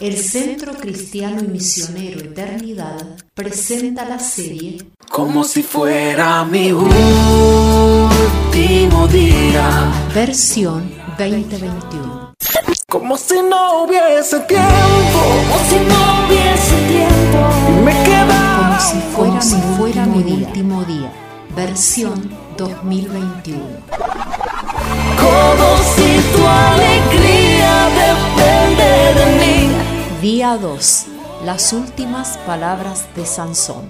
el Centro Cristiano y Misionero Eternidad presenta la serie Como si fuera mi último día. Versión 2021. Como si no hubiese tiempo. Como si no hubiese tiempo. Y me queda Como si fuera, Como si mi, mi último día. Versión 2021. Como si tu Día 2. Las últimas palabras de Sansón.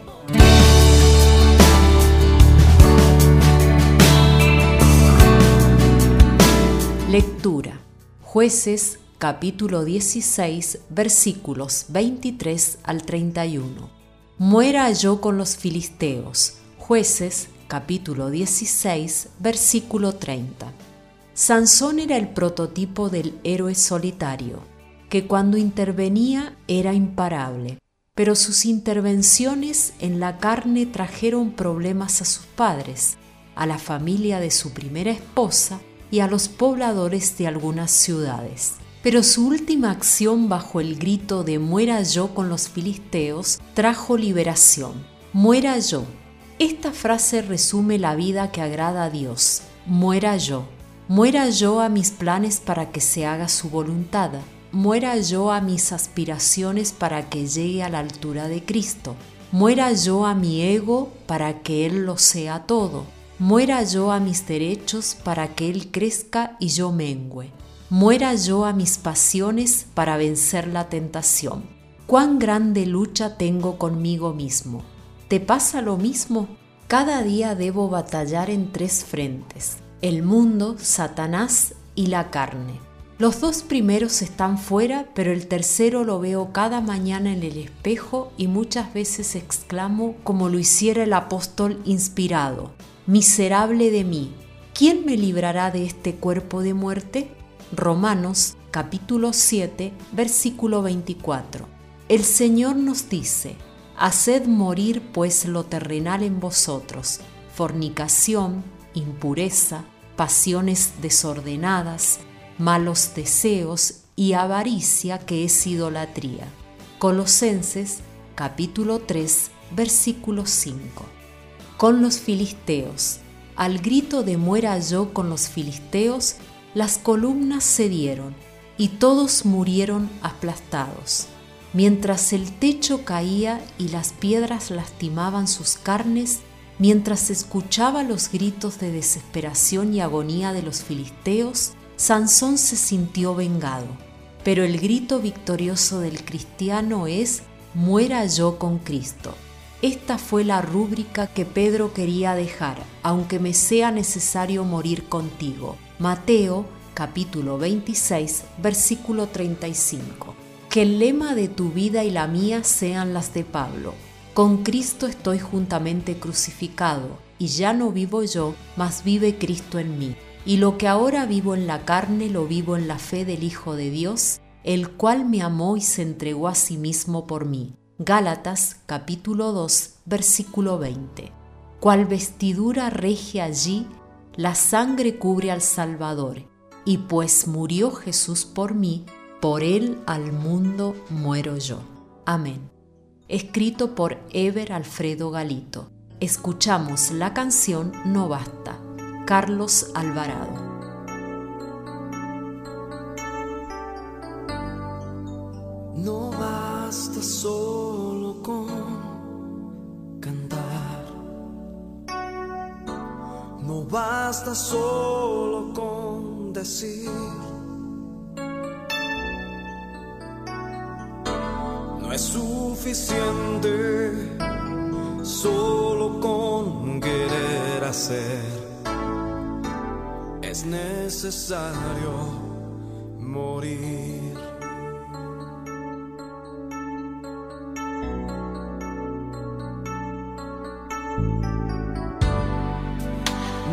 Lectura. Jueces capítulo 16 versículos 23 al 31. Muera yo con los filisteos. Jueces capítulo 16 versículo 30. Sansón era el prototipo del héroe solitario, que cuando intervenía era imparable, pero sus intervenciones en la carne trajeron problemas a sus padres, a la familia de su primera esposa y a los pobladores de algunas ciudades. Pero su última acción bajo el grito de muera yo con los filisteos trajo liberación. Muera yo. Esta frase resume la vida que agrada a Dios. Muera yo. Muera yo a mis planes para que se haga su voluntad. Muera yo a mis aspiraciones para que llegue a la altura de Cristo. Muera yo a mi ego para que Él lo sea todo. Muera yo a mis derechos para que Él crezca y yo mengüe. Muera yo a mis pasiones para vencer la tentación. Cuán grande lucha tengo conmigo mismo. ¿Te pasa lo mismo? Cada día debo batallar en tres frentes, el mundo, Satanás y la carne. Los dos primeros están fuera, pero el tercero lo veo cada mañana en el espejo y muchas veces exclamo como lo hiciera el apóstol inspirado, miserable de mí, ¿quién me librará de este cuerpo de muerte? Romanos capítulo 7 versículo 24. El Señor nos dice, Haced morir pues lo terrenal en vosotros, fornicación, impureza, pasiones desordenadas, malos deseos y avaricia que es idolatría. Colosenses capítulo 3 versículo 5. Con los filisteos. Al grito de muera yo con los filisteos, las columnas cedieron y todos murieron aplastados. Mientras el techo caía y las piedras lastimaban sus carnes, mientras escuchaba los gritos de desesperación y agonía de los filisteos, Sansón se sintió vengado. Pero el grito victorioso del cristiano es, muera yo con Cristo. Esta fue la rúbrica que Pedro quería dejar, aunque me sea necesario morir contigo. Mateo capítulo 26 versículo 35. Que el lema de tu vida y la mía sean las de Pablo. Con Cristo estoy juntamente crucificado, y ya no vivo yo, mas vive Cristo en mí. Y lo que ahora vivo en la carne lo vivo en la fe del Hijo de Dios, el cual me amó y se entregó a sí mismo por mí. Gálatas capítulo 2 versículo 20. Cual vestidura regia allí, la sangre cubre al Salvador, y pues murió Jesús por mí, por él al mundo muero yo. Amén. Escrito por Eber Alfredo Galito. Escuchamos la canción No Basta. Carlos Alvarado. No basta solo con cantar. No basta solo con decir. No es suficiente solo con querer hacer. Es necesario morir.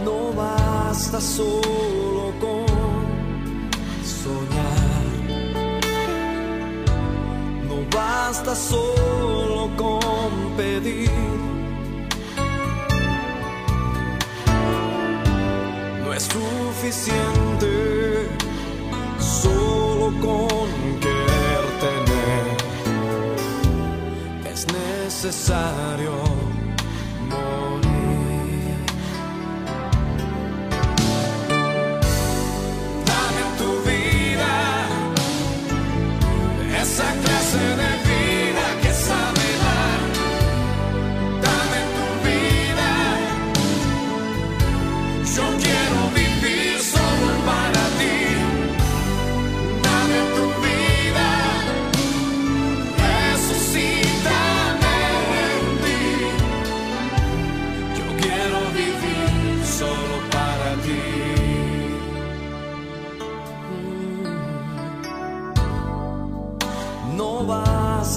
No basta solo con soñar. No basta solo con pedir. suficiente solo con querer tener. Es necesario morir. Dame tu vida, esa clase de vida que sabe dar. Dame tu vida, yo quiero vivir.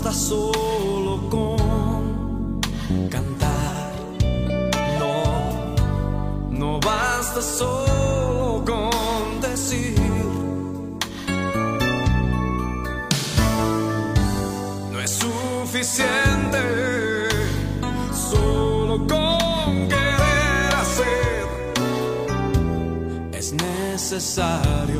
basta solo con cantar. No, no basta solo con decir. No es suficiente solo con querer hacer. Es necesario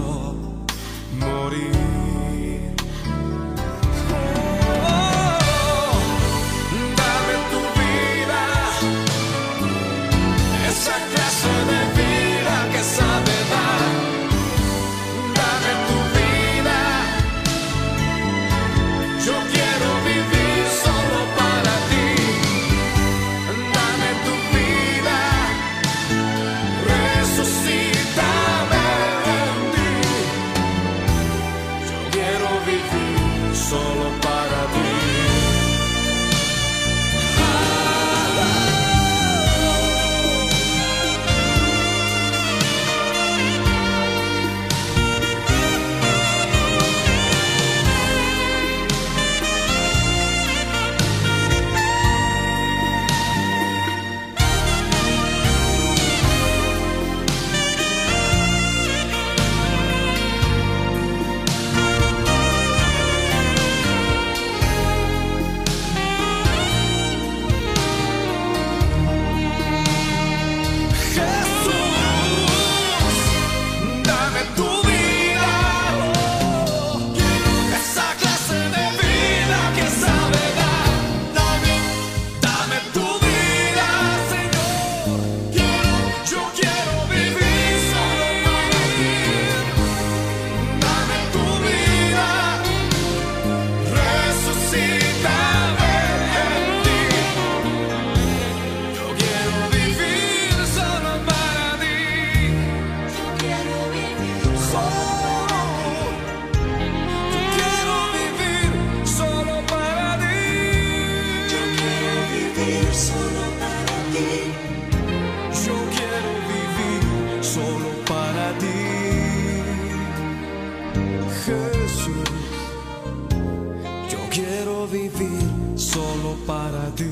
solo para ti.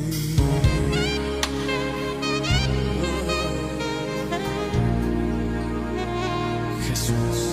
Jesús.